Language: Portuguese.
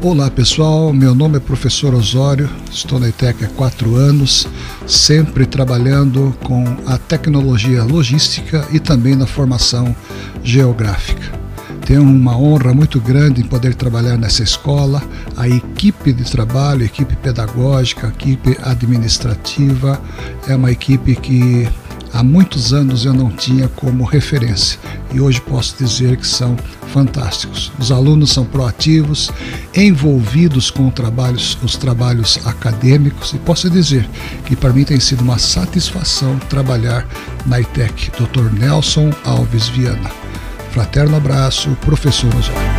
Olá pessoal, meu nome é professor Osório, estou na ITEC há quatro anos, sempre trabalhando com a tecnologia logística e também na formação geográfica. Tenho uma honra muito grande em poder trabalhar nessa escola, a equipe de trabalho, equipe pedagógica, equipe administrativa, é uma equipe que há muitos anos eu não tinha como referência e hoje posso dizer que são fantásticos. Os alunos são proativos, envolvidos com trabalhos, os trabalhos acadêmicos e posso dizer que para mim tem sido uma satisfação trabalhar na ITEC. Dr. Nelson Alves Viana. Fraterno abraço, professor Osório.